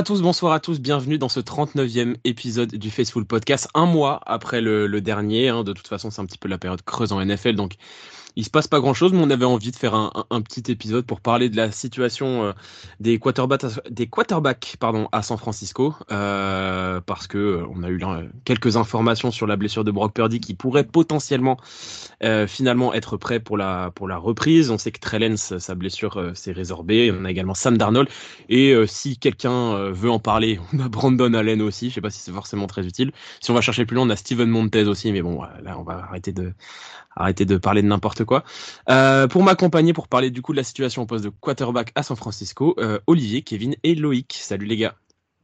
À tous, bonsoir à tous, bienvenue dans ce 39e épisode du Faceful Podcast, un mois après le, dernier. Hein. de toute façon, c'est un petit peu la période creuse en NFL, donc il se passe pas grand chose, mais on avait envie de faire un, petit épisode pour parler de la situation euh, des quarterbacks, des quarterbacks pardon, à San Francisco, euh, parce que euh, on a eu quelques informations sur la blessure de Brock Purdy qui pourrait potentiellement finalement être prêt pour la pour la reprise. On sait que Trellens, sa blessure s'est résorbée. On a également Sam Darnold, et si quelqu'un veut en parler, on a Brandon Allen aussi. Je sais pas si c'est forcément très utile. Si on va chercher plus loin, on a Steven Montez aussi, mais bon, là on va arrêter de arrêtez de parler de n'importe quoi. Euh, pour m'accompagner, pour parler du coup de la situation au poste de quarterback à San Francisco, euh, Olivier, Kevin et Loïc. Salut les gars.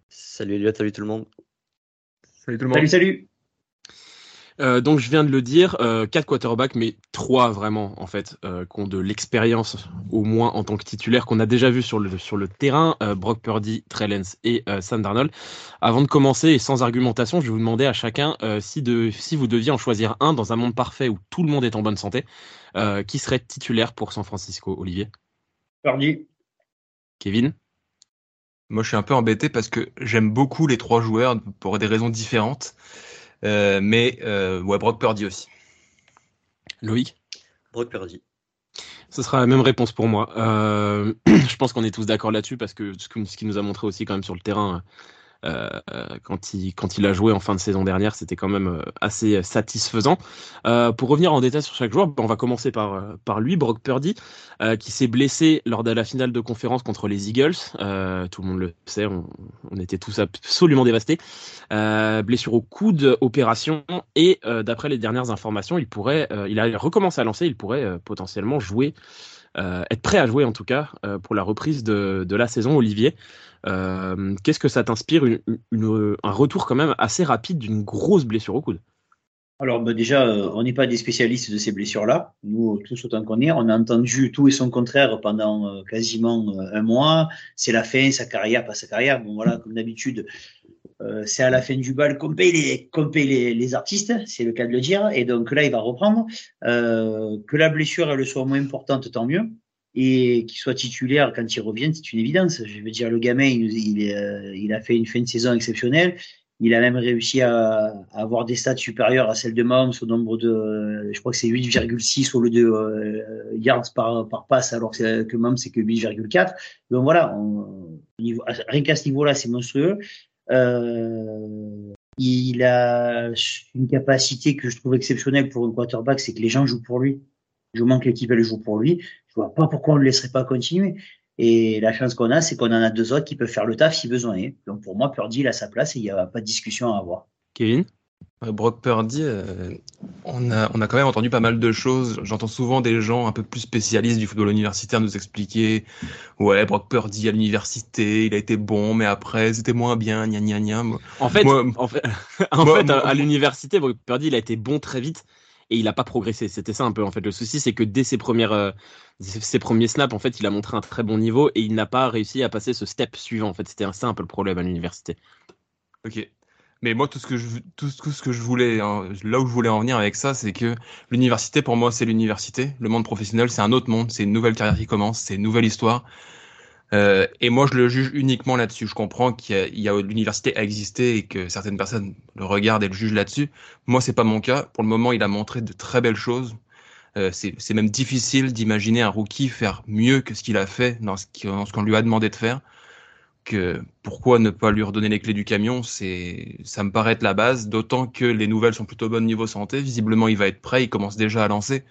Salut Elliot, salut tout le monde. Salut tout le monde. Salut, salut. Euh, donc je viens de le dire, euh, quatre quarterbacks, mais trois vraiment en fait, euh, qui ont de l'expérience au moins en tant que titulaire, qu'on a déjà vu sur le sur le terrain, euh, Brock Purdy, Trellens et Sam Darnold. Avant de commencer et sans argumentation, je vais vous demander à chacun si de si vous deviez en choisir un dans un monde parfait où tout le monde est en bonne santé, qui serait titulaire pour San Francisco, Olivier? Purdy. Kevin? Moi, je suis un peu embêté parce que j'aime beaucoup les trois joueurs pour des raisons différentes. Euh, mais euh, ouais, Brock Purdy aussi. Loïc? Brock Purdy. Ce sera la même réponse pour moi. Euh, je pense qu'on est tous d'accord là-dessus parce que ce qu'il nous a montré aussi quand même sur le terrain euh, quand, il, quand il a joué en fin de saison dernière, c'était quand même euh, assez satisfaisant. Euh, pour revenir en détail sur chaque joueur, on va commencer par, par lui, Brock Purdy, qui s'est blessé lors de la finale de conférence contre les Eagles. tout le monde le sait, on, on était tous absolument dévastés. blessure au coude, opération, et d'après les dernières informations, il pourrait, il a recommencé à lancer, il pourrait potentiellement jouer. Être prêt à jouer en tout cas pour la reprise de, de la saison, Olivier. Euh, qu'est-ce que ça t'inspire Un retour quand même assez rapide d'une grosse blessure au coude? Alors bah, déjà, euh, on n'est pas des spécialistes de ces blessures-là. Nous, tous autant qu'on est, on a entendu tout et son contraire pendant euh, quasiment un mois. C'est la fin, sa carrière, pas sa carrière. Bon voilà, comme d'habitude, c'est à la fin du bal qu'on paye les, les, les, artistes, c'est le cas de le dire. Et donc là, il va reprendre. que la blessure elle soit moins importante, tant mieux et qu'il soit titulaire quand il revient, c'est une évidence. Je veux dire, le gamin, il, euh, il, a fait une fin de saison exceptionnelle. Il a même réussi à, avoir des stats supérieures à celles de Mahomes au nombre de, je crois que c'est 8,6 au lieu de euh, yards par, par passe, alors que, que c'est que 8,4. Donc voilà, rien qu'à ce niveau-là, c'est monstrueux. Euh, il a une capacité que je trouve exceptionnelle pour un quarterback, c'est que les gens jouent pour lui. Je manque l'équipe, elle joue pour lui vois pas pourquoi on ne le laisserait pas continuer. Et la chance qu'on a, c'est qu'on en a deux autres qui peuvent faire le taf si besoin est. Donc pour moi, Purdy, il a sa place et il n'y a pas de discussion à avoir. Kevin? Brock Purdy, euh, on, a, on a quand même entendu pas mal de choses. J'entends souvent des gens un peu plus spécialistes du football universitaire nous expliquer Ouais, Brock Purdy à l'université, il a été bon, mais après, c'était moins bien, gna gna gna. En fait, en fait, en fait à, l'université, Brock Purdy, il a été bon très vite et il n'a pas progressé. C'était ça un peu en fait. Le souci, c'est que dès ses premières, euh, ses premiers snaps, en fait, il a montré un très bon niveau et il n'a pas réussi à passer ce step suivant. En fait, c'était ça un peu le problème à l'université. Ok. Mais moi, tout ce que je, tout, ce que je voulais, là où je voulais en venir avec ça, c'est que l'université, pour moi, c'est l'université. Le monde professionnel, c'est un autre monde. C'est une nouvelle carrière qui commence. C'est une nouvelle histoire. Euh, et moi, je le juge uniquement là-dessus. Je comprends qu'il y a, l'université a existé et que certaines personnes le regardent et le jugent là-dessus. Moi, c'est pas mon cas. Pour le moment, il a montré de très belles choses. Euh, c'est même difficile d'imaginer un rookie faire mieux que ce qu'il a fait dans ce qu'on lui a demandé de faire. Que pourquoi ne pas lui redonner les clés du camion C'est, ça me paraît être la base. D'autant que les nouvelles sont plutôt bonnes niveau santé. Visiblement, il va être prêt. Il commence déjà à lancer.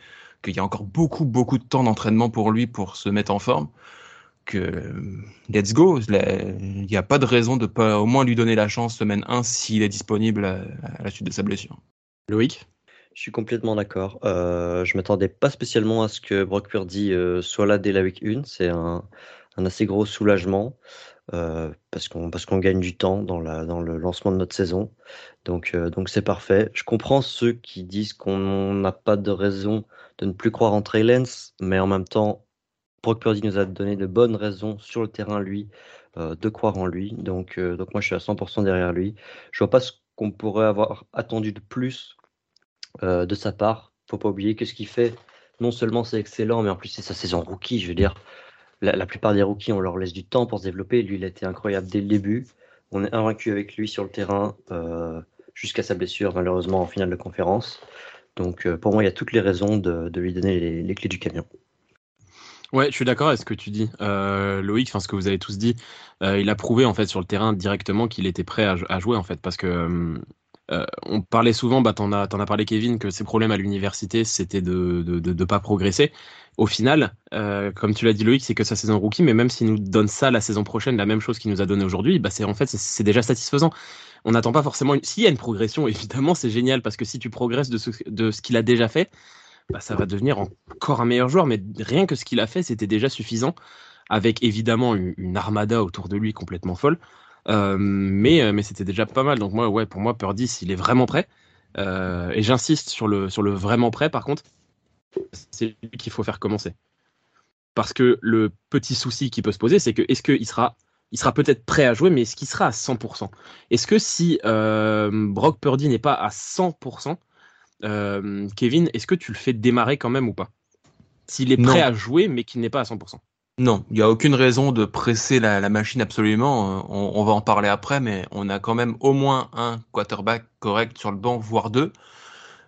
Qu'il y a encore beaucoup, beaucoup de temps d'entraînement pour lui pour se mettre en forme que let's go. Il n'y a pas de raison de pas au moins lui donner la chance semaine 1 s'il est disponible à, la suite de sa blessure. Loïc? Je suis complètement d'accord. Euh, je m'attendais pas spécialement à ce que Brock Purdy euh, soit là dès la week 1. C'est un, assez gros soulagement euh, parce qu'on parce qu'on gagne du temps dans, la, dans le lancement de notre saison. Donc euh, donc c'est parfait. Je comprends ceux qui disent qu'on n'a pas de raison de ne plus croire en Trey mais en même temps Brock Purdy nous a donné de bonnes raisons sur le terrain, lui, euh, de croire en lui. Donc, donc moi, je suis à 100% derrière lui. Je vois pas ce qu'on pourrait avoir attendu de plus de sa part. Faut pas oublier que ce qu'il fait, non seulement c'est excellent, mais en plus c'est sa saison rookie. Je veux dire, la, plupart des rookies, on leur laisse du temps pour se développer. Lui, il a été incroyable dès le début. On est invaincu avec lui sur le terrain euh, jusqu'à sa blessure, malheureusement, en finale de conférence. Donc, pour moi, il y a toutes les raisons de, lui donner les, clés du camion. Ouais, je suis d'accord avec ce que tu dis, Loïc. Enfin, ce que vous avez tous dit, il a prouvé en fait sur le terrain directement qu'il était prêt à, à, jouer en fait, parce que euh, on parlait souvent, bah, t'en as, parlé Kevin, que ses problèmes à l'université, c'était de ne pas progresser. Au final, euh, comme tu l'as dit Loïc, c'est que sa saison rookie, mais même s'il nous donne ça la saison prochaine, la même chose qu'il nous a donné aujourd'hui, bah, c'est en fait c'est déjà satisfaisant. On n'attend pas forcément. Une... S'il y a une progression, évidemment, c'est génial parce que si tu progresses de ce, de ce qu'il a déjà fait, bah, ça va devenir encore un meilleur joueur. Mais rien que ce qu'il a fait, c'était déjà suffisant, avec évidemment une armada autour de lui complètement folle. Euh, mais euh, mais c'était déjà pas mal. Donc moi, ouais, pour moi, Purdy, s'il est vraiment prêt, euh, et j'insiste sur le, sur le vraiment prêt, par contre, c'est lui qu'il faut faire commencer. Parce que le petit souci qui peut se poser, c'est que est-ce qu'il sera, il sera peut-être prêt à jouer, mais est-ce qu'il sera à 100% Est-ce que si Brock Purdy n'est pas à 100%, Kevin, est-ce que tu le fais démarrer quand même ou pas? S'il est prêt à jouer, mais qu'il n'est pas à 100%. Non, il n'y a aucune raison de presser la, machine absolument. Euh, on, va en parler après, mais on a quand même au moins un quarterback correct sur le banc, voire deux.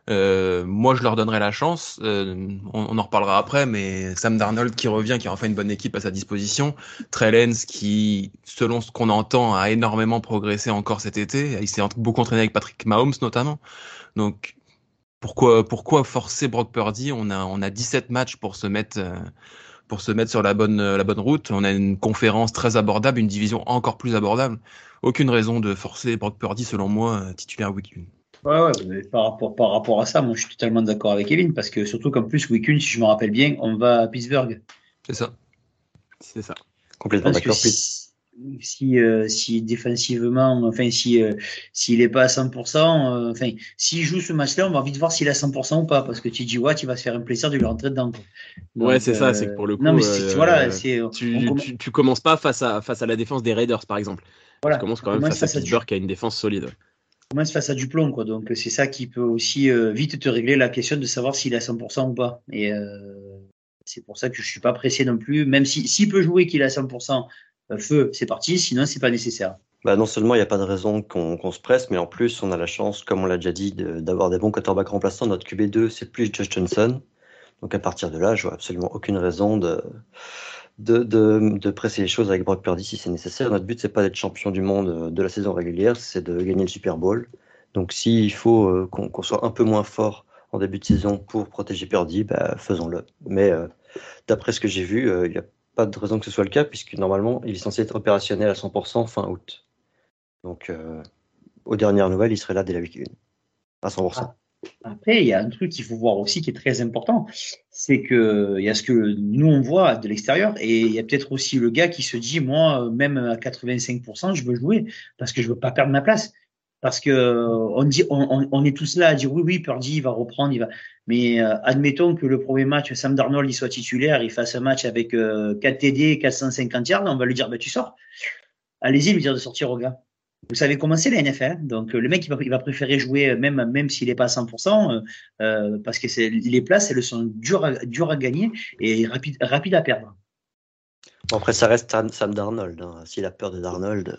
Euh, moi, je leur donnerai la chance. Euh, on, en reparlera après, mais Sam Darnold qui revient, qui a enfin une bonne équipe à sa disposition. Trellens qui, selon ce qu'on entend, a énormément progressé encore cet été. Il s'est beaucoup entraîné avec Patrick Mahomes notamment. Donc, pourquoi, pourquoi forcer Brock Purdy? On a, on a 17 matchs pour se mettre pour se mettre sur la bonne, la bonne route. On a une conférence très abordable, une division encore plus abordable. Aucune raison de forcer Brock Purdy, selon moi, titulaire week 1. Ouais, ouais par, rapport, par rapport à ça, moi je suis totalement d'accord avec Kevin, parce que surtout qu'en plus, week 1, si je me rappelle bien, on va à Pittsburgh. C'est ça. C'est ça. Complètement d'accord si, euh, si défensivement, enfin, si euh, s'il n'est pas à 100%, euh, enfin, s'il joue ce match-là, on va vite voir s'il est à 100% ou pas, parce que TJ Watt, il va se faire un plaisir de lui rentrer dedans. ouais, c'est ça, c'est que pour le coup, non, mais voilà, tu, tu, tu, commences pas face à, face à la défense des Raiders, par exemple. Voilà. Tu commences quand même face, à Pittsburgh qui a une défense solide. Tu commences face à du plomb, quoi. Donc, c'est ça qui peut aussi vite te régler la question de savoir s'il est à 100% ou pas. Et c'est pour ça que je suis pas pressé non plus, même s'il si, peut jouer qu'il est à 100%, euh, feu, c'est parti, sinon c'est pas nécessaire. Bah non seulement il n'y a pas de raison qu'on se presse, mais en plus on a la chance, comme on l'a déjà dit, d'avoir des bons quarterbacks remplaçants. Notre QB2, c'est plus Josh Johnson. Donc à partir de là, je vois absolument aucune raison de, de, de, presser les choses avec Brock Purdy si c'est nécessaire. Notre but, c'est pas d'être champion du monde de la saison régulière, c'est de gagner le Super Bowl. Donc s'il faut euh, qu'on soit un peu moins fort en début de saison pour protéger Purdy, bah, faisons-le. Mais euh, d'après ce que j'ai vu, il y a pas de raison que ce soit le cas, puisque normalement, il est censé être opérationnel à 100% fin août. Donc, euh, aux dernières nouvelles, il serait là dès la week 1, à 100%. Ah, après, il y a un truc qu'il faut voir aussi qui est très important, c'est que il y a ce que nous on voit de l'extérieur, et il y a peut-être aussi le gars qui se dit, moi, même à 85%, je veux jouer parce que je veux pas perdre ma place. Parce que on, dit, on, est tous là à dire oui, oui, Purdy, il va reprendre, il va. Mais euh, admettons que le premier match, Sam Darnold, il soit titulaire, il fasse un match avec 4 euh, TD, 450 yards, on va lui dire, bah, tu sors. Allez-y, lui dire de sortir au gars. Vous savez comment c'est la NFL. Hein. Donc le mec, il va, préférer jouer même, même s'il n'est pas à 100%, euh, parce que les places, elles sont dures à, dures à gagner et rapides rapide à perdre. après, ça reste Sam Darnold. Hein. S'il a peur de Darnold.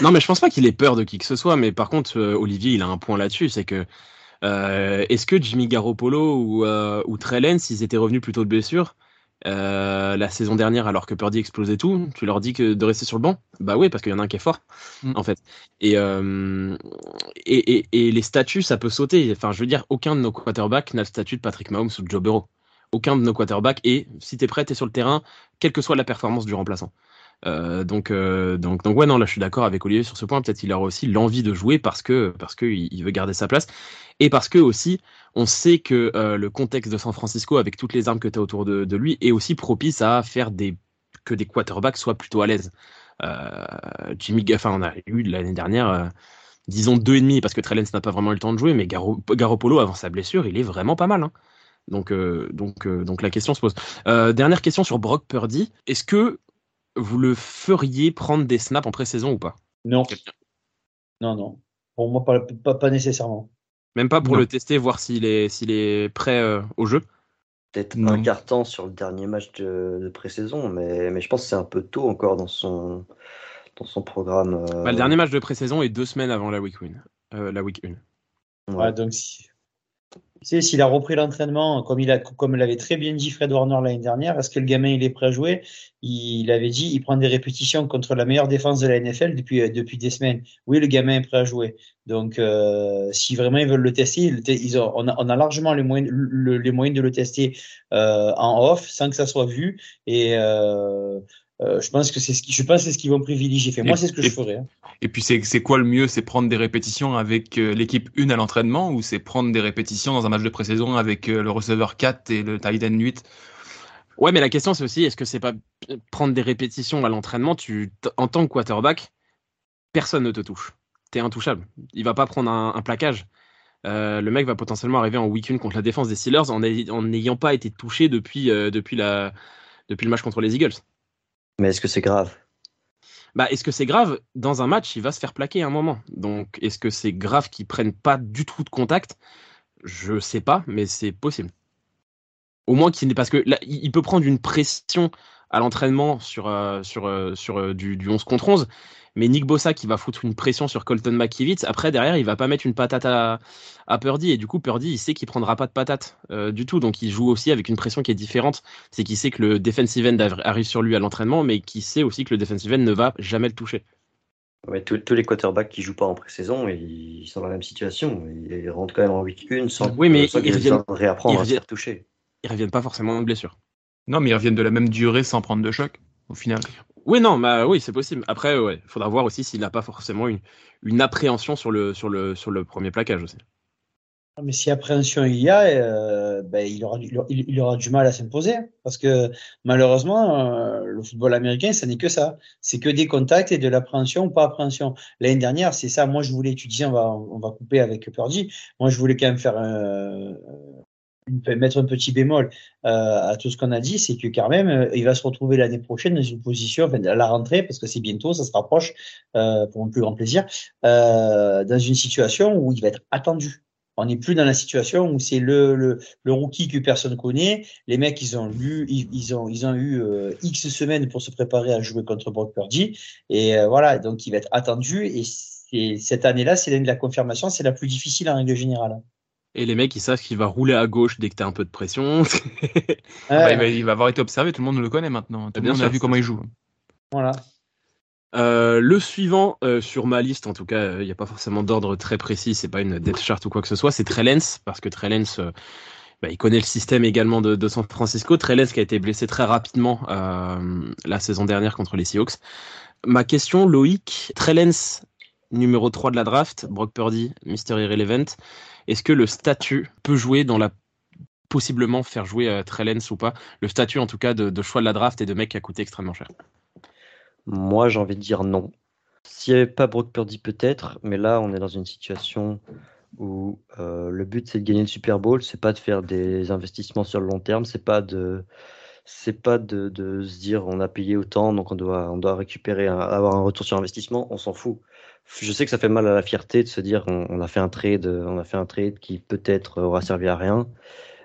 Non, mais je pense pas qu'il ait peur de qui que ce soit. Mais par contre, Olivier, il a un point là-dessus, c'est que euh, est-ce que Jimmy Garoppolo ou, euh, ou Trellens, s'ils étaient revenus plutôt de blessure euh, la saison dernière, alors que Purdy explosait tout, tu leur dis que de rester sur le banc? Bah oui, parce qu'il y en a un qui est fort, mm. en fait. Et, et, et, les statuts, ça peut sauter. Enfin, je veux dire, aucun de nos quarterbacks n'a le statut de Patrick Mahomes ou de Joe Burrow. Aucun de nos quarterbacks. Et si t'es prêt, t'es sur le terrain, quelle que soit la performance du remplaçant. Euh, donc, euh, donc, donc ouais, non, là, je suis d'accord avec Olivier sur ce point. Peut-être qu'il aura aussi l'envie de jouer parce que parce que il veut garder sa place et parce que aussi, on sait que euh, le contexte de San Francisco, avec toutes les armes que tu as autour de, lui, est aussi propice à faire des que des quarterbacks soient plutôt à l'aise. Jimmy, enfin, on a eu l'année dernière. Disons deux et demi parce que Trellens n'a pas vraiment eu le temps de jouer, mais Garo, Garoppolo avant sa blessure, il est vraiment pas mal. Hein. Donc, donc, donc la question se pose. dernière question sur Brock Purdy. Est-ce que vous le feriez prendre des snaps en pré-saison ou pas? Non. Non, non. Pour moi, pas, pas, nécessairement. Même pas pour le tester, voir s'il est, s'il est prêt euh, au jeu? Peut-être Non. un carton sur le dernier match de, de pré-saison, mais, mais je pense que c'est un peu tôt encore dans son, dans son programme. euh, Bah, le dernier match de pré-saison est deux semaines avant la week 1. Euh, la week 1. ouais. Ouais, donc, si... tu sais, s'il a repris l'entraînement, comme il l'avait très bien dit Fred Warner l'année dernière, est-ce que le gamin est prêt à jouer? Il avait dit, il prend des répétitions contre la meilleure défense de la NFL depuis, depuis des semaines. Oui, le gamin est prêt à jouer. Donc, euh, si vraiment ils veulent le tester, ils, ont, on, a, largement les moyens, le- de le tester euh, en off, sans que ça soit vu. Et euh, euh, je pense que c'est ce qui, je pense que c'est ce qu'ils vont privilégier. Fait, moi, c'est ce que et- je ferais. hein. Et puis, c'est c'est quoi le mieux? C'est prendre des répétitions avec euh, l'équipe 1 à l'entraînement ou c'est prendre des répétitions dans un match de pré-saison avec euh, le receveur 4 et le tight end 8 Ouais, mais la question c'est aussi est-ce que c'est pas prendre des répétitions à l'entraînement? Tu, En tant que quarterback, personne ne te touche. T'es intouchable. Il va pas prendre un, un plaquage. Euh, le mec va potentiellement arriver en week-end contre la défense des Steelers en ay- en n'ayant pas été touché depuis, euh, depuis, la, depuis le match contre les Eagles. Mais est-ce que c'est grave? Bah, est-ce que c'est grave? Dans un match, il va se faire plaquer à un moment. Donc, est-ce que c'est grave qu'ils prennent pas du tout de contact? Je sais pas, mais c'est possible. Au moins qu'il n'est parce que il peut prendre une pression à l'entraînement sur, euh, euh, euh, du, du 11 contre 11, mais Nick Bossa qui va foutre une pression sur Colton McKivitz, après derrière il va pas mettre une patate à, à Purdy et du coup Purdy il sait qu'il prendra pas de patate euh, du tout, donc il joue aussi avec une pression qui est différente, c'est qu'il sait que le defensive end arri- arrive sur lui à l'entraînement, mais qu'il sait aussi que le defensive end ne va jamais le toucher. Ouais, tous, les quarterbacks qui jouent pas en pré-saison, ils sont dans la même situation. Ils rentrent quand même en week 1 sans, Oui, mais sans ils reviennent- réapprendre ils à se reviennent- faire toucher. Ils reviennent pas forcément de blessure. Non, mais ils reviennent de la même durée sans prendre de choc, au final. Oui, non, bah oui, c'est possible. Après, ouais, faudra voir aussi s'il n'a pas forcément une, appréhension sur le, sur, le, sur le premier plaquage aussi. Ah, Mais si appréhension il y a, euh, ben, il, aura, du mal à s'imposer. Parce que malheureusement, euh, le football américain, ça n'est que ça. C'est que des contacts et de l'appréhension ou pas appréhension. L'année dernière, c'est ça. Moi, je voulais étudier, on va, on va couper avec Purdy. Moi, je voulais quand même faire un, mettre un petit bémol euh, à tout ce qu'on a dit, c'est que quand même, euh, il va se retrouver l'année prochaine dans une position, enfin, à la rentrée, parce que c'est bientôt, ça se rapproche, euh, pour mon plus grand plaisir, euh, dans une situation où il va être attendu. On n'est plus dans la situation où c'est le, le, le rookie que personne connaît. Les mecs, ils ont lu, ils, ont, ils ont eu euh, X semaines pour se préparer à jouer contre Brock Purdy. Et voilà, donc il va être attendu. Et c'est- cette année-là, c'est l'année de la confirmation, c'est la plus difficile en règle générale. Et les mecs, ils savent qu'il va rouler à gauche dès que tu as un peu de pression. Bah, Ouais, il, va, il va avoir été observé, tout le monde le connaît maintenant. Tout le Bien monde sûr. a vu comment il joue. Voilà. Euh, le suivant euh, sur ma liste, en tout cas, il n'y a pas forcément d'ordre très précis, c'est pas une depth chart ou quoi que ce soit, c'est Trellens, parce que Trellens, euh, bah, il connaît le système également de, de San Francisco. Trellens qui a été blessé très rapidement euh, la saison dernière contre les Seahawks. Ma question, Loïc, Trellens, numéro 3 de la draft, Brock Purdy, Mystery Irrelevant, est-ce que le statut peut jouer dans la possiblement faire jouer euh, Trellens ou pas? Le statut en tout cas de, choix de la draft et de mec qui a coûté extrêmement cher. Moi, j'ai envie de dire non. S'il n'y avait pas Brock Purdy, peut-être, mais là, on est dans une situation où euh, le but, c'est de gagner le Super Bowl, c'est pas de faire des investissements sur le long terme, c'est pas de c'est pas de, se dire on a payé autant, donc on doit, on doit récupérer, avoir un retour sur investissement, on s'en fout. Je sais que ça fait mal à la fierté de se dire on, a fait un trade, on a fait un trade qui peut-être aura servi à rien,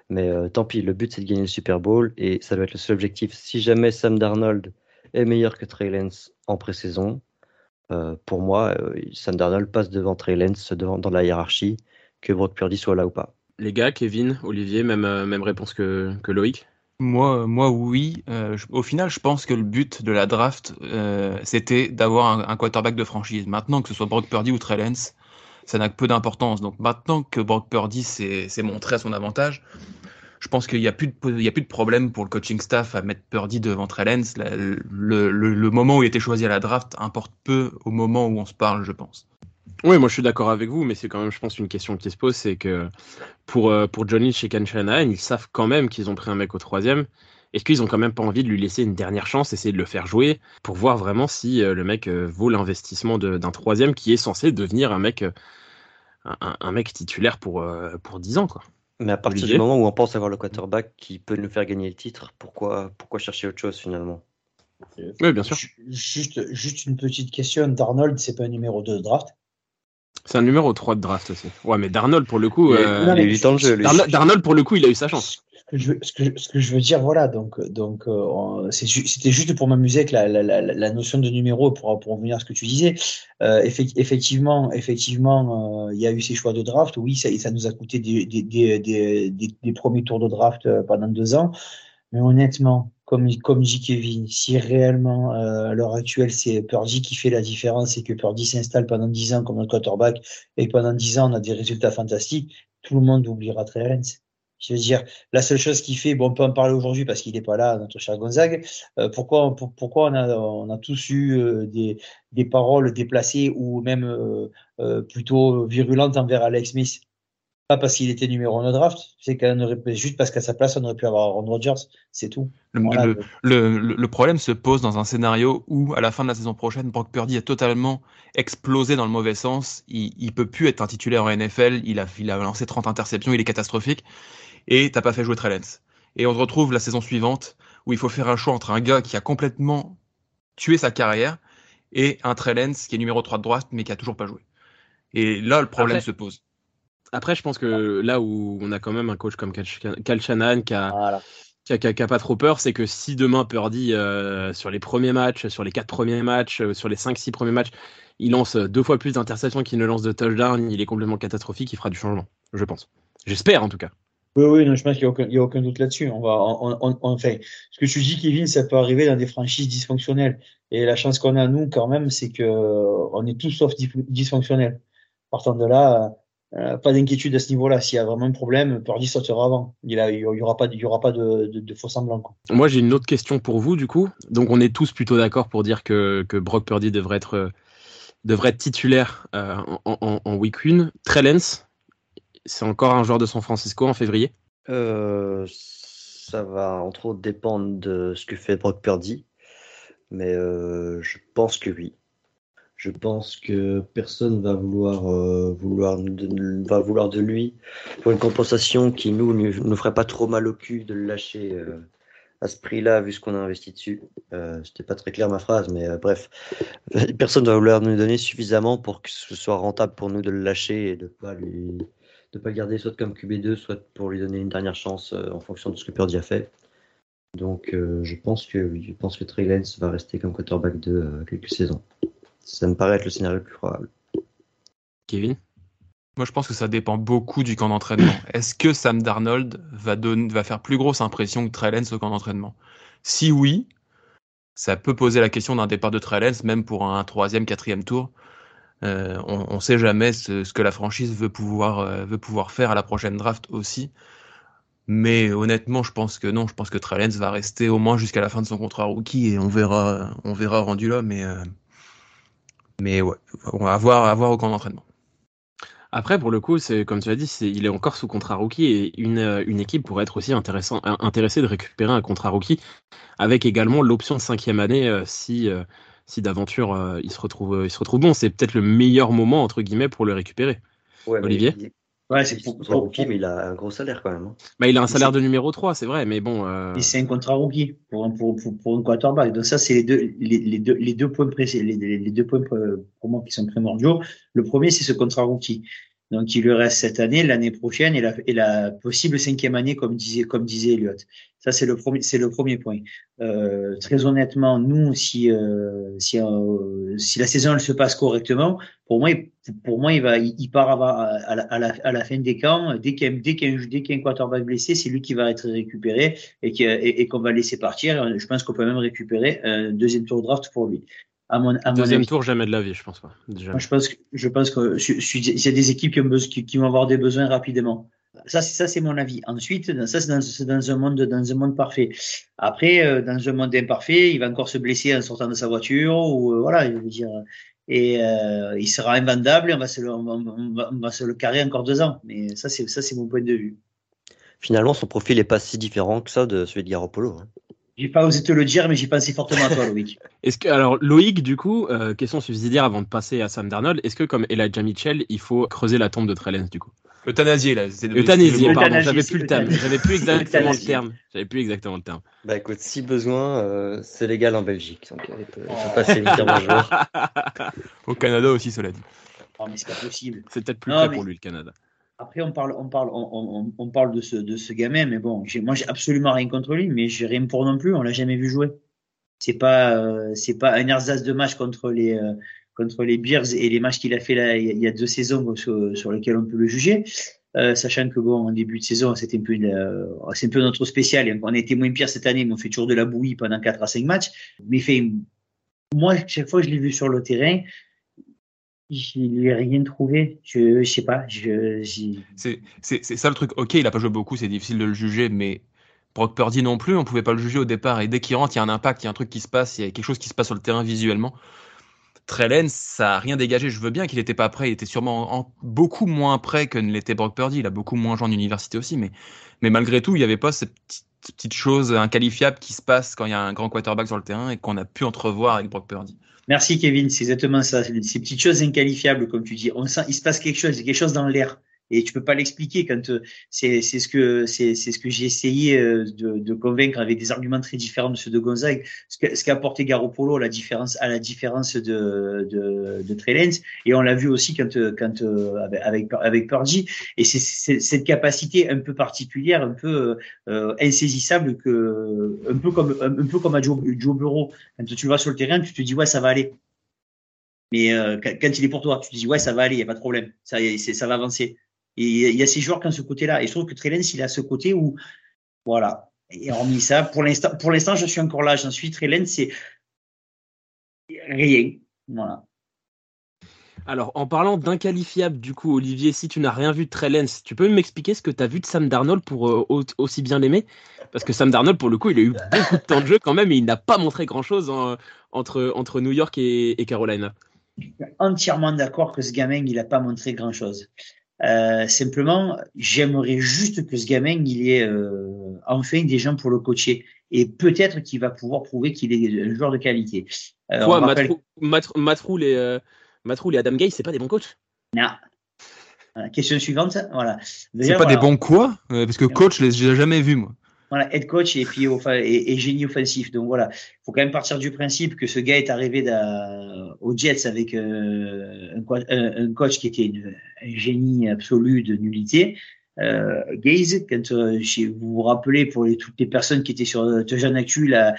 mais euh, tant pis, le but c'est de gagner le Super Bowl et ça doit être le seul objectif. Si jamais Sam Darnold est meilleur que Trey Lance en pré-saison, euh, pour moi, euh, Sam Darnold passe devant Trey Lance devant, dans la hiérarchie, que Brock Purdy soit là ou pas. Les gars, Kevin, Olivier, même, même réponse que Loïc? Moi, moi oui. Euh, au final, je pense que le but de la draft, euh, c'était d'avoir un, quarterback de franchise. Maintenant, que ce soit Brock Purdy ou Trey ça n'a que peu d'importance. Donc maintenant que Brock Purdy s'est montré à son avantage, je pense qu'il n'y a, plus de a plus de problème pour le coaching staff à mettre Purdy devant Trey le- le moment où il était choisi à la draft importe peu au moment où on se parle, je pense. Oui, moi je suis d'accord avec vous, mais c'est quand même, je pense, une question qui se pose, c'est que pour, euh, pour Johnny chez Ken Shanahan, ils savent quand même qu'ils ont pris un mec au troisième. Est-ce qu'ils ont quand même pas envie de lui laisser une dernière chance, essayer de le faire jouer, pour voir vraiment si euh, le mec euh, vaut l'investissement de- d'un troisième qui est censé devenir un mec, un, un mec titulaire pour, pour 10 ans, quoi? Mais à partir du moment où on pense avoir le quarterback qui peut nous faire gagner le titre, pourquoi, pourquoi chercher autre chose finalement? Oui, bien sûr. Ju- Juste, juste une petite question. Darnold, c'est pas un numéro 2 de draft? C'est un numéro 3 de draft aussi. Ouais, mais Darnold, pour le coup, Il a- euh, il jeu. Darnold, Darnold, pour le coup, il a eu sa chance. que je, ce, que, ce que je veux dire, voilà, donc, donc euh, c'était juste pour m'amuser avec la, la, la, la, notion de numéro pour, pour revenir à ce que tu disais. Euh, effectivement, effectivement, euh, il y a eu ces choix de draft. Oui, ça, ça nous a coûté des, des, des, des, des premiers tours de draft pendant deux ans. Mais honnêtement, comme, comme dit Kevin, si réellement euh, à l'heure actuelle c'est Purdy qui fait la différence et que Purdy s'installe pendant dix ans comme notre quarterback et pendant dix ans on a des résultats fantastiques, tout le monde oubliera Trey je veux dire, la seule chose qui fait, bon, on peut en parler aujourd'hui parce qu'il n'est pas là, notre cher Gonzague. Euh, pourquoi, pourquoi on a, on a tous eu euh, des, des paroles déplacées ou même euh, plutôt virulentes envers Alex Smith? Pas parce qu'il était numéro 1 au draft, c'est qu'on aurait juste parce qu'à sa place on aurait pu avoir Aaron Rodgers, c'est tout. Le, le, le, problème se pose dans un scénario où, à la fin de la saison prochaine, Brock Purdy a totalement explosé dans le mauvais sens. Il, il peut plus être un titulaire en NFL. Il a, il a lancé 30 interceptions. Il est catastrophique et t'as pas fait jouer Trellens. Et on se retrouve la saison suivante où il faut faire un choix entre un gars qui a complètement tué sa carrière et un Trellens qui est numéro 3 de droite mais qui a toujours pas joué. Et là, le problème se pose. Après, je pense que là où on a quand même un coach comme Cal Shannon qui a, qui, a, qui, a, pas trop peur, c'est que si demain Purdy, euh, sur les premiers matchs, sur les quatre premiers matchs, euh, sur les 5-6 premiers matchs, il lance deux fois plus d'interceptions qu'il ne lance de touchdown, il est complètement catastrophique, il fera du changement, je pense. J'espère en tout cas. Oui, oui, non, je pense qu'il n'y a, a, aucun doute là-dessus. On va, on, on, enfin, ce que tu dis, Kevin, ça peut arriver dans des franchises dysfonctionnelles. Et la chance qu'on a, nous, quand même, c'est que on est tous sauf dysfonctionnels. Partant de là, euh, pas d'inquiétude à ce niveau-là. S'il y a vraiment un problème, Purdy sortira avant. Il n'y aura pas, il y aura pas de, de, de faux semblants. Quoi. Moi, j'ai une autre question pour vous, du coup. Donc, on est tous plutôt d'accord pour dire que, que Brock Purdy devrait être, devrait être titulaire euh, en, en, en, week 1. Trellens, c'est encore un joueur de San Francisco en février euh, Ça va entre autres dépendre de ce que fait Brock Purdy. Mais euh, je pense que oui. Je pense que personne va vouloir, euh, de, va vouloir de lui pour une compensation qui nous ne nous ferait pas trop mal au cul de le lâcher euh, à ce prix-là vu ce qu'on a investi dessus. Euh, C'était pas très clair ma phrase, mais euh, bref, personne va vouloir nous donner suffisamment pour que ce soit rentable pour nous de le lâcher et de pas lui de pas le garder soit comme QB2, soit pour lui donner une dernière chance en fonction de ce que Purdy a fait. Donc je pense que je pense que Trey Lance va rester comme quarterback de quelques saisons. Ça me paraît être le scénario le plus probable. Kevin Moi je pense que ça dépend beaucoup du camp d'entraînement. Est-ce que Sam Darnold va, donner, va faire plus grosse impression que Trey Lance au camp d'entraînement? Si oui, ça peut poser la question d'un départ de Trey Lance, même pour un troisième, quatrième tour. Euh, on ne sait jamais ce, ce, que la franchise veut pouvoir, euh, veut pouvoir faire à la prochaine draft aussi. Mais honnêtement, je pense que non. Je pense que Trellens va rester au moins jusqu'à la fin de son contrat rookie et on verra, on verra rendu là. Mais, euh, mais ouais, on va voir, à voir au camp d'entraînement. Après, pour le coup, c'est comme tu l'as dit, il est encore sous contrat rookie et une, une équipe pourrait être aussi intéressant, intéressée de récupérer un contrat rookie avec également l'option cinquième année euh, si euh, si d'aventure euh, il se retrouve il se retrouve bon. C'est peut-être le meilleur moment entre guillemets pour le récupérer. Ouais, Olivier? Ouais, c'est pour, pour, rookie, mais il a un gros salaire quand même. Hein. Bah, il a un salaire de numéro 3, c'est vrai, mais bon. Euh... Et c'est un contrat rookie pour, pour, pour, pour un quarterback. Donc ça, c'est les deux, les, les, deux, les deux points précis, les, les, deux points pour moi qui sont primordiaux. Le premier, c'est ce contrat rookie. Donc, il lui reste cette année, l'année prochaine et la, possible cinquième année, comme disait, comme disait Elliot. Ça, c'est le premier, point. Euh, très honnêtement, nous, si, euh, si, euh, si la saison se passe correctement, pour moi, pour moi, il va, il part à, la, fin des camps. Dès a, dès a, dès qu'il y a un quarterback blessé, c'est lui qui va être récupéré et, qu'on va laisser partir. Je pense qu'on peut même récupérer un deuxième tour draft pour lui. À mon, à Deuxième tour, jamais de la vie, je pense pas. Moi, je pense que, je pense que il y a des équipes qui, ont, qui, qui, vont avoir des besoins rapidement. Ça, c'est ça, c'est mon avis. Ensuite, ça, c'est dans, dans, un monde, dans un monde parfait. Après, euh, dans un monde imparfait, il va encore se blesser en sortant de sa voiture ou euh, voilà, je veux dire. Et euh, il sera invendable. Et on va se le, on va, on va se le carrer encore deux ans. Mais ça, c'est ça, c'est mon point de vue. Finalement, son profil est pas si différent que ça de celui de Garoppolo. Hein. J'ai pas osé te le dire, mais j'y pensais fortement à toi, Loïc. Est-ce que, alors, Loïc, du coup, euh, question subsidiaire avant de passer à Sam Darnold, est-ce que, comme Elijah Mitchell, il faut creuser la tombe de Trellens, du coup? Euthanasier, là. Euthanasier, pardon, j'avais plus le terme. J'avais plus exactement le terme. J'avais plus exactement le terme. Bah écoute, si besoin, euh, c'est légal en Belgique. Donc, il peut, passer Au Canada aussi, cela dit. Oh, mais c'est pas possible. C'est peut-être plus non, mais... pour lui, le Canada. Après, on parle, on parle, on, on, parle de ce, de ce gamin, mais bon, moi, j'ai absolument rien contre lui, mais j'ai rien pour non plus. On l'a jamais vu jouer. C'est pas, euh, c'est pas un ersatz de match contre les, euh, contre les Bears et les matchs qu'il a fait là il y a deux saisons sur, sur lesquels on peut le juger. Euh, sachant que bon, en début de saison, c'était un peu, euh, c'est un peu notre spécial. On a été moins pire cette année, mais on fait toujours de la bouillie pendant 4 à 5 matchs. Mais fait, moi, chaque fois que je l'ai vu sur le terrain, je lui ai rien trouvé. Je, sais pas. Je, c'est, ça le truc. Ok, il a pas joué beaucoup, c'est difficile de le juger, mais Brock Purdy non plus, on pouvait pas le juger au départ. Et dès qu'il rentre, il y a un impact, il y a un truc qui se passe, il y a quelque chose qui se passe sur le terrain visuellement. Trellen, ça a rien dégagé. Je veux bien qu'il n'était pas prêt. Il était sûrement beaucoup moins prêt que ne l'était Brock Purdy. Il a beaucoup moins joué en université aussi, mais, mais malgré tout, il n'y avait pas cette petite, petite chose inqualifiable qui se passe quand il y a un grand quarterback sur le terrain et qu'on a pu entrevoir avec Brock Purdy. Merci Kevin, c'est exactement ça. Ces petites choses inqualifiables, comme tu dis. On sent, il se passe quelque chose, il y a quelque chose dans l'air et tu peux pas l'expliquer quand euh, c'est c'est ce que c'est c'est ce que j'ai essayé euh, de, de, convaincre avec des arguments très différents de ceux de Gonzague. Ce qu'a ce apporté Garoppolo à la différence à la différence de de, de Trellens. Et on l'a vu aussi quand quand euh, avec avec Purdy. Et c'est cette capacité un peu particulière un peu euh, insaisissable que un peu comme un, peu comme à Joe, Joe Bureau quand tu vas sur le terrain tu te dis ouais ça va aller. Mais euh, quand il est pour toi, tu te dis ouais ça va aller, il y a pas de problème, ça, ça va avancer. Et il y a ces joueurs qui ont ce côté-là. Et je trouve que Trellens, il a ce côté où, voilà. Et hormis ça, pour l'instant, pour l'instant, je suis encore là, j'en suis. Trellens, c'est rien. Voilà. Alors, en parlant d'inqualifiable, du coup, Olivier, si tu n'as rien vu de Trellens, tu peux m'expliquer ce que tu as vu de Sam Darnold pour euh, aussi bien l'aimer? Parce que Sam Darnold, pour le coup, il a eu beaucoup de temps de jeu quand même et il n'a pas montré grand-chose entre, entre New York et, et Carolina. Je suis entièrement d'accord que ce gamin, il n'a pas montré grand-chose. Euh, simplement, j'aimerais juste que ce gamin, il ait euh, enfin des gens pour le coacher. Et peut-être qu'il va pouvoir prouver qu'il est un joueur de qualité. Euh, Quoi, rappelle... Matroul et, euh, et Adam Gay, c'est pas des bons coachs? Non. question suivante. Voilà. C'est pas des bons quoi? Parce que coach, je les ai jamais vus, moi voilà, head coach et puis et, et, génie offensif. Donc voilà, il faut quand même partir du principe que ce gars est arrivé aux Jets avec euh, un, un, coach qui était un génie absolu de nullité. Euh, Gaze, quand euh, vous vous rappelez pour les, toutes les personnes qui étaient sur euh, Jeune Actu, la,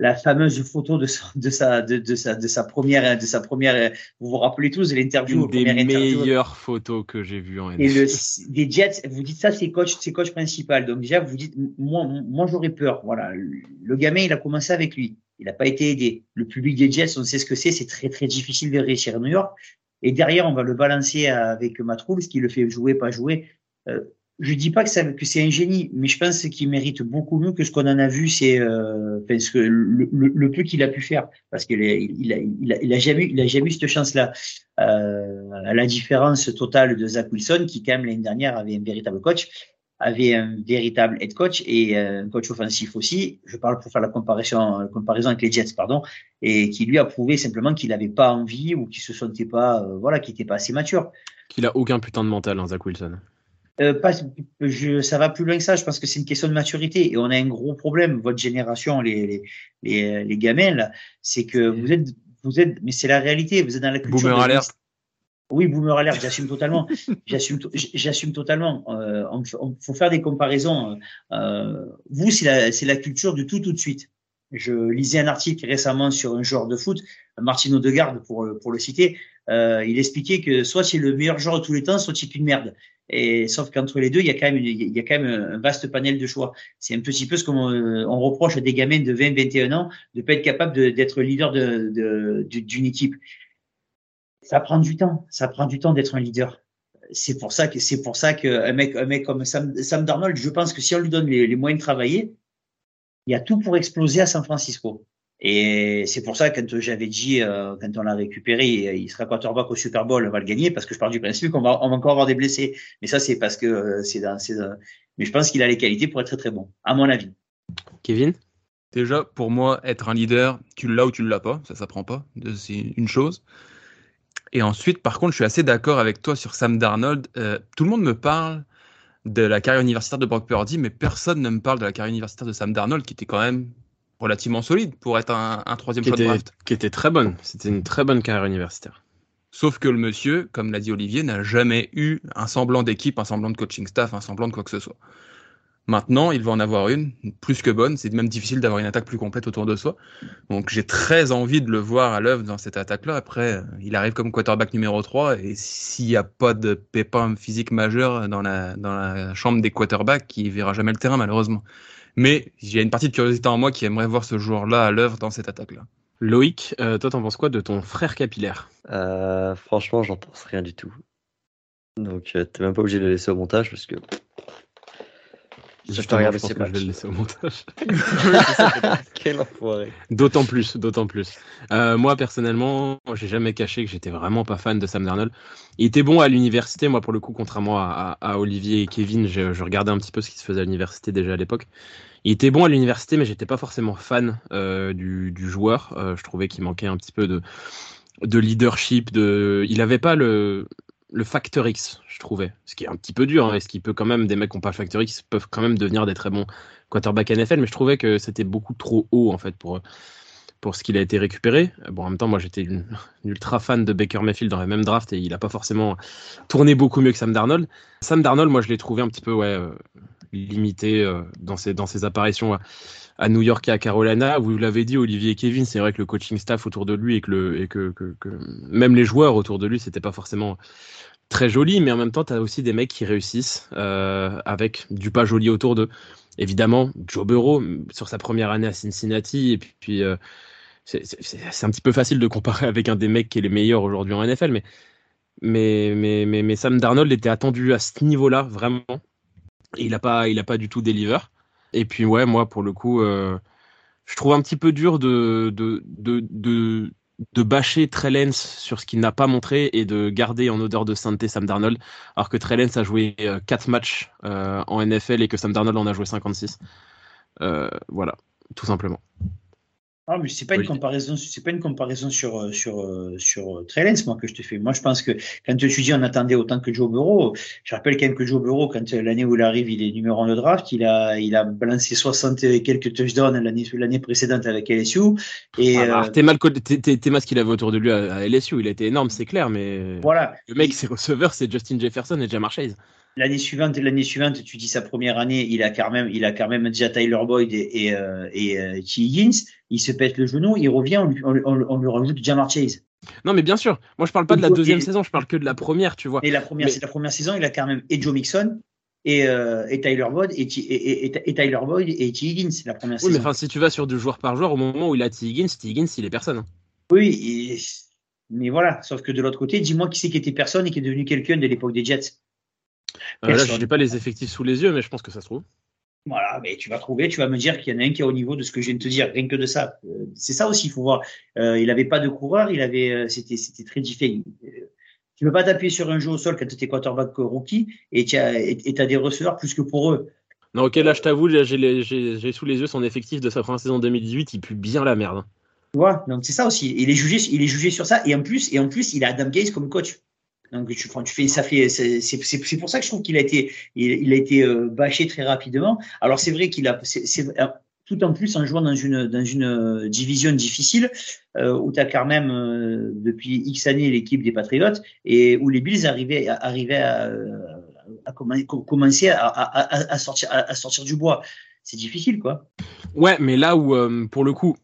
la fameuse photo de sa, de sa, de, de, sa, de sa première, de sa première, vous vous rappelez tous de l'interview. Une des meilleures photos que j'ai vues en NFL. Et le, des Jets, vous dites ça, c'est coach, c'est coach principal. Donc déjà, vous dites, moi, moi, j'aurais peur. Voilà. Le gamin, il a commencé avec lui. Il n'a pas été aidé. Le public des Jets, on sait ce que c'est. C'est très, très difficile de réussir à New York. Et derrière, on va le balancer avec Matroul, ce qui le fait jouer, pas jouer. Euh, je dis pas que, que c'est un génie, mais je pense qu'il mérite beaucoup mieux que ce qu'on en a vu, c'est euh, parce que le, le, peu qu'il a pu faire, parce qu'il il a, il a, il a jamais, il a jamais eu cette chance-là. Euh, à la différence totale de Zach Wilson, qui quand même l'année dernière avait un véritable coach, avait un véritable head coach et un coach offensif aussi. Je parle pour faire la comparaison, la comparaison avec les Jets, pardon, et qui lui a prouvé simplement qu'il n'avait pas envie ou qu'il se sentait pas, euh, voilà, qu'il n'était pas assez mature. Qu'il a aucun putain de mental, hein, Zach Wilson. Euh, pas, je, ça va plus loin que ça. Je pense que c'est une question de maturité et on a un gros problème. Votre génération, les les les, les gamins là, c'est que vous êtes vous êtes, mais c'est la réalité. Vous êtes dans la culture. Boomer alert. Oui, boomer alert. J'assume totalement. j'assume j'assume totalement. Euh, on, faut faire des comparaisons. Euh, vous, c'est la c'est la culture du tout tout de suite. Je lisais un article récemment sur un joueur de foot, Martino Degarde pour pour le citer. Euh, il expliquait que soit c'est le meilleur joueur de tous les temps, soit c'est une merde. Et sauf qu'entre les deux, il y a quand même, il y a quand même un vaste panel de choix. C'est un petit peu ce qu'on on reproche à des gamins de 20, 21 ans de pas être capable d'être leader d'une de, équipe. Ça prend du temps. Ça prend du temps d'être un leader. C'est pour ça que c'est pour ça qu'un mec, un mec comme Sam, Sam Darnold, je pense que si on lui donne les, les moyens de travailler, il y a tout pour exploser à San Francisco. Et c'est pour ça, quand j'avais dit, euh, quand on l'a récupéré, il sera quarterback au Super Bowl, on va le gagner, parce que je pars du principe qu'on va, on va encore avoir des blessés. Mais ça, c'est parce que euh, c'est dans, dans, Mais je pense qu'il a les qualités pour être très très bon, à mon avis. Kevin? Déjà, pour moi, être un leader, tu l'as ou tu ne l'as pas, ça s'apprend pas, c'est une chose. Et ensuite, par contre, je suis assez d'accord avec toi sur Sam Darnold. Euh, tout le monde me parle de la carrière universitaire de Brock Purdy, mais personne ne me parle de la carrière universitaire de Sam Darnold, qui était quand même relativement solide pour être un, troisième choix de draft. Qui était très bonne. C'était une très bonne carrière universitaire. Sauf que le monsieur, comme l'a dit Olivier, n'a jamais eu un semblant d'équipe, un semblant de coaching staff, un semblant de quoi que ce soit. Maintenant, il va en avoir une, plus que bonne. C'est même difficile d'avoir une attaque plus complète autour de soi. Donc j'ai très envie de le voir à l'œuvre dans cette attaque-là. Après, il arrive comme quarterback numéro 3. Et s'il n'y a pas de pépin physique majeur dans la, dans la chambre des quarterbacks, il verra jamais le terrain, malheureusement. Mais il y a une partie de curiosité en moi qui aimerait voir ce joueur-là à l'œuvre dans cette attaque-là. Loïc, euh, toi, t'en penses quoi de ton frère capillaire euh, Franchement, j'en pense rien du tout. Donc, euh, t'es même pas obligé de le laisser au montage parce que. Je, te regarde je pense que je vais le laisser au montage. Quel enfoiré. D'autant plus, d'autant plus. Euh, moi, personnellement, j'ai jamais caché que j'étais vraiment pas fan de Sam Darnold. Il était bon à l'université, moi, pour le coup, contrairement à, à, Olivier et Kevin, je, je, regardais un petit peu ce qui se faisait à l'université déjà à l'époque. Il était bon à l'université, mais j'étais pas forcément fan euh, du, du, joueur. Euh, je trouvais qu'il manquait un petit peu de, de leadership. De... Il avait pas le, le facteur X, je trouvais. Ce qui est un petit peu dur, hein, et ce qui peut quand même, des mecs qui n'ont pas le facteur X peuvent quand même devenir des très bons quarterbacks NFL, mais je trouvais que c'était beaucoup trop haut, en fait, pour, pour ce qu'il a été récupéré. Bon, en même temps, moi, j'étais une, une, ultra fan de Baker Mayfield dans la même draft, et il n'a pas forcément tourné beaucoup mieux que Sam Darnold. Sam Darnold, moi, je l'ai trouvé un petit peu, ouais, euh, limité euh, dans, ses, dans ses apparitions à, New York et à Carolina. Vous l'avez dit, Olivier et Kevin, c'est vrai que le coaching staff autour de lui et que, le, même les joueurs autour de lui, c'était pas forcément très joli, mais en même temps, tu as aussi des mecs qui réussissent euh, avec du pas joli autour d'eux. Évidemment, Joe Burrow, sur sa première année à Cincinnati, et puis, euh, c'est un petit peu facile de comparer avec un des mecs qui est les meilleurs aujourd'hui en NFL, mais, mais, mais, mais Sam Darnold était attendu à ce niveau-là, vraiment. Il n'a pas, pas du tout deliver. Et puis, ouais, moi, pour le coup, euh, je trouve un petit peu dur de, de, de, de bâcher Trellens sur ce qu'il n'a pas montré et de garder en odeur de sainteté Sam Darnold, alors que Trellens a joué 4 euh, matchs euh, en NFL et que Sam Darnold en a joué 56. Euh, voilà, tout simplement. Ah, mais c'est pas une comparaison, c'est pas une comparaison sur euh, sur euh, sur euh, Trellens, moi que je te fais. Moi, je pense que quand tu dis on attendait autant que Joe Burrow, je rappelle quand même que Joe Burrow, quand l'année où il arrive, il est numéro 1 de draft, il a il a balancé 60 et quelques touchdowns l'année l'année précédente avec LSU. Et ah, bah, t'es mal t'es, mal ce qu'il avait autour de lui à, LSU, il été énorme, c'est clair, mais voilà. Le mec, ses receveurs, c'est Justin Jefferson et Jamar Chase. L'année suivante, l'année suivante, tu dis sa première année, il a quand même, il a quand même déjà Tyler Boyd et, et, euh, et, T. Higgins. Il se pète le genou, il revient, on lui, on, on lui rajoute Jamar Chase. Non, mais bien sûr. Moi, je parle pas de la deuxième et, saison, je parle que de la première, tu vois. Et la première, mais... la première saison, il a quand même et Joe Mixon et, euh, et Tyler Boyd et, et, et, Tyler Boyd et T. Higgins la première oui, saison. mais enfin, si tu vas sur du joueur par joueur, au moment où il a T. Higgins, T. Higgins, il est personne. Oui, mais voilà. Sauf que de l'autre côté, dis-moi qui c'est qui était personne et qui est devenu quelqu'un de l'époque des Jets. Euh, là, je n'ai pas les effectifs sous les yeux, mais je pense que ça se trouve. Voilà, mais tu vas trouver, tu vas me dire qu'il y en a un qui est au niveau de ce que je viens de te dire, rien que de ça. Euh, c'est ça aussi, il faut voir. Euh, il n'avait pas de coureur, il avait, c'était, c'était très différent. Tu ne peux pas t'appuyer sur un jeu au sol quand tu es quarterback rookie et tu as, et, as des receveurs plus que pour eux. Non, ok, là, je t'avoue, j'ai, j'ai sous les yeux son effectif de sa première saison 2018, il pue bien la merde. Tu vois, donc c'est ça aussi. Il est jugé, il est jugé sur ça, et en plus, et en plus, il a Adam Gaze comme coach. Donc tu, tu fais, ça fait, c'est pour ça que je trouve qu'il a été, il, a été euh, bâché très rapidement. Alors c'est vrai qu'il a, c'est tout en plus en jouant dans une dans une division difficile euh, où tu as quand même euh, depuis X années l'équipe des Patriotes et où les Bills arrivaient arrivaient à, à, commencer à, à, à, sortir à, sortir du bois. C'est difficile quoi. Ouais, mais là où euh, pour le coup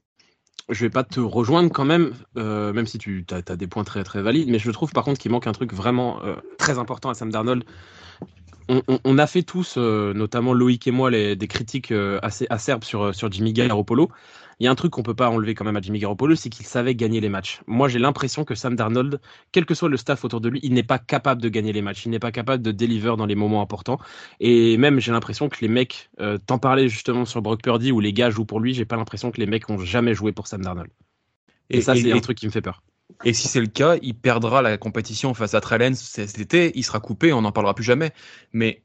je vais pas te rejoindre quand même, euh, même si tu as, as, des points très très valides, mais je trouve par contre qu'il manque un truc vraiment euh, très important à Sam Darnold. On, on, on a fait tous, euh, notamment Loïc et moi, les, des critiques euh, assez acerbes sur, sur Jimmy Garoppolo. Il y a un truc qu'on peut pas enlever quand même à Jimmy Garoppolo, c'est qu'il savait gagner les matchs. Moi, j'ai l'impression que Sam Darnold, quel que soit le staff autour de lui, il n'est pas capable de gagner les matchs. Il n'est pas capable de deliver dans les moments importants. Et même, j'ai l'impression que les mecs, euh, t'en parlais justement sur Brock Purdy où les gars jouent pour lui, j'ai pas l'impression que les mecs ont jamais joué pour Sam Darnold. Et, et ça, c'est un truc qui me fait peur. Et si c'est le cas, il perdra la compétition face à Trellens cet été, il sera coupé, on n'en parlera plus jamais. Mais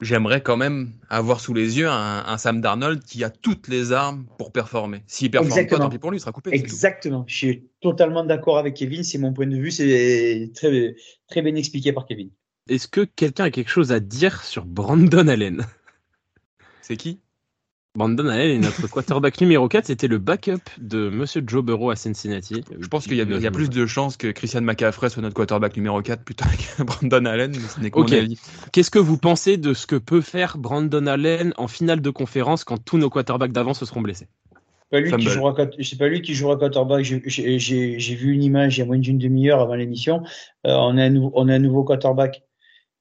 j'aimerais quand même avoir sous les yeux un, un, Sam Darnold qui a toutes les armes pour performer. S'il performe Exactement. pas, tant pis pour lui, il sera coupé. Exactement. Je suis totalement d'accord avec Kevin. C'est mon point de vue. C'est très, très bien expliqué par Kevin. Est-ce que quelqu'un a quelque chose à dire sur Brandon Allen? C'est qui? Brandon Allen est notre quarterback numéro 4. C'était le backup de Monsieur Joe Burrow à Cincinnati. Je pense qu'il y, a plus de chances que Christian McCaffrey soit notre quarterback numéro 4 plutôt que Brandon Allen. Qu'est-ce que vous pensez de ce que peut faire Brandon Allen en finale de conférence quand tous nos quarterbacks d'avant se seront blessés? Pas lui qui jouera, c'est pas lui qui jouera quarterback. J'ai vu une image il y a moins d'une demi-heure avant l'émission. Euh, on, a un, on a un nouveau quarterback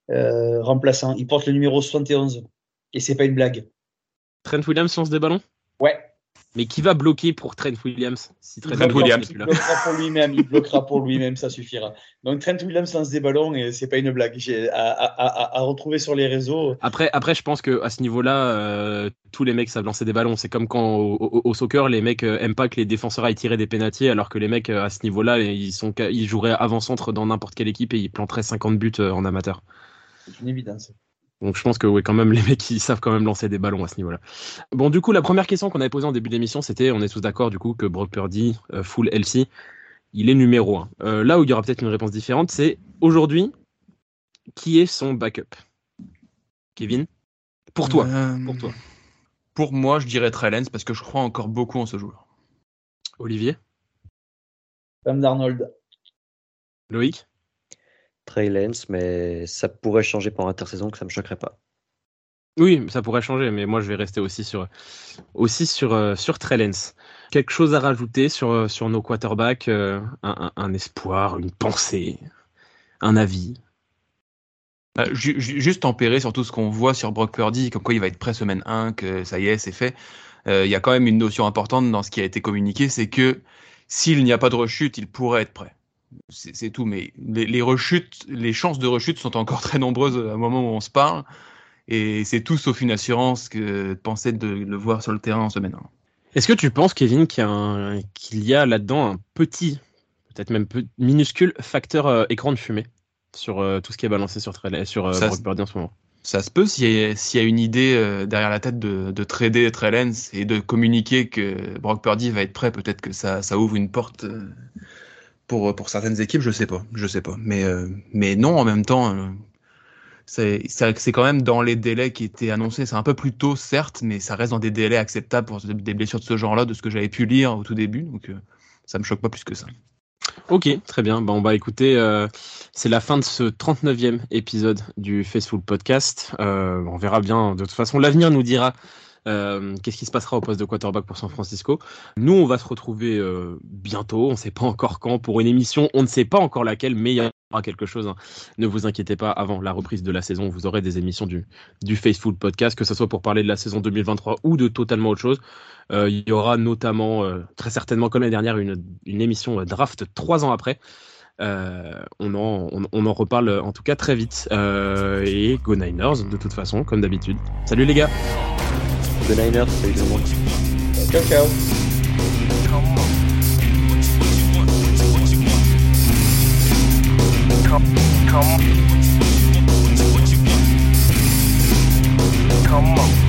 euh, remplaçant. Il porte le numéro 71. Et c'est pas une blague. Trent Williams lance des ballons? Ouais. Mais qui va bloquer pour Trent Williams si Trent, Williams, il bloquera pour lui-même, il bloquera pour lui-même, ça suffira. Donc Trent Williams lance des ballons et c'est pas une blague. J'ai à, à, à, retrouver sur les réseaux. Après, après je pense que à ce niveau-là, euh, tous les mecs savent lancer des ballons. C'est comme quand au, soccer, les mecs euh, aiment pas que les défenseurs aillent tirer des pénatiers, alors que les mecs euh, à ce niveau-là, ils sont, ils joueraient avant-centre dans n'importe quelle équipe et ils planteraient 50 buts en amateur. C'est une évidence. Donc je pense que oui, quand même, les mecs, ils savent quand même lancer des ballons à ce niveau-là. Bon, du coup, la première question qu'on avait posée en début d'émission, c'était, on est tous d'accord du coup que Brock Purdy, euh, full LC, il est numéro 1. Euh, là où il y aura peut-être une réponse différente, c'est aujourd'hui, qui est son backup? Kevin? Pour toi, euh, pour toi. Pour moi, je dirais Trellens parce que je crois encore beaucoup en ce joueur. Olivier? Sam Darnold. Loïc? Trey Lance, mais ça pourrait changer pendant l'intersaison, que ça me choquerait pas. Oui, ça pourrait changer, mais moi je vais rester aussi sur aussi sur euh, sur Trey Lance. Quelque chose à rajouter sur euh, sur nos quarterbacks, euh, un, espoir, une pensée, un avis? Bah, juste tempérer sur tout ce qu'on voit sur Brock Purdy, comme quoi il va être prêt semaine 1, que ça y est, c'est fait. Il y a quand même une notion importante dans ce qui a été communiqué, c'est que s'il n'y a pas de rechute, il pourrait être prêt c'est tout. Mais les, rechutes, les chances de rechute sont encore très nombreuses à un moment où on se parle. Et c'est tout sauf une assurance que de penser de le voir sur le terrain en semaine 1. Est-ce que tu penses, Kevin, qu'il y a, là-dedans un petit, peut-être même minuscule facteur euh, écran de fumée sur euh, tout ce qui est balancé sur, sur euh, Brock Purdy en ce moment? Ça se peut s'il y, a une idée derrière la tête de, de trader Trellens et de communiquer que Brock Purdy va être prêt, peut-être que ça, ça ouvre une porte pour, pour certaines équipes, je sais pas, je sais pas. Mais, euh, mais non, en même temps, euh, c'est quand même dans les délais qui étaient annoncés. C'est un peu plus tôt, certes, mais ça reste dans des délais acceptables pour des blessures de ce genre-là, de ce que j'avais pu lire au tout début. Donc, euh, ça me choque pas plus que ça. Ok, très bien. Bon, bah écoutez, c'est la fin de ce 39e épisode du Facebook Podcast. on verra bien. De toute façon, l'avenir nous dira euh, qu'est-ce qui se passera au poste de quarterback pour San Francisco? Nous, on va se retrouver euh, bientôt. On ne sait pas encore quand pour une émission. On ne sait pas encore laquelle, mais il y aura quelque chose. Hein. Ne vous inquiétez pas. Avant la reprise de la saison, vous aurez des émissions du, du Faithful Podcast, que ce soit pour parler de la saison 2023 ou de totalement autre chose. Euh, il y aura notamment, très certainement comme l'année dernière, une, une émission draft trois ans après. on, en, on, en, reparle en tout cas très vite. et Go Niners, de toute façon, comme d'habitude. Salut les gars The Niners, salut tout le monde. Ciao, ciao. Come, come, come on.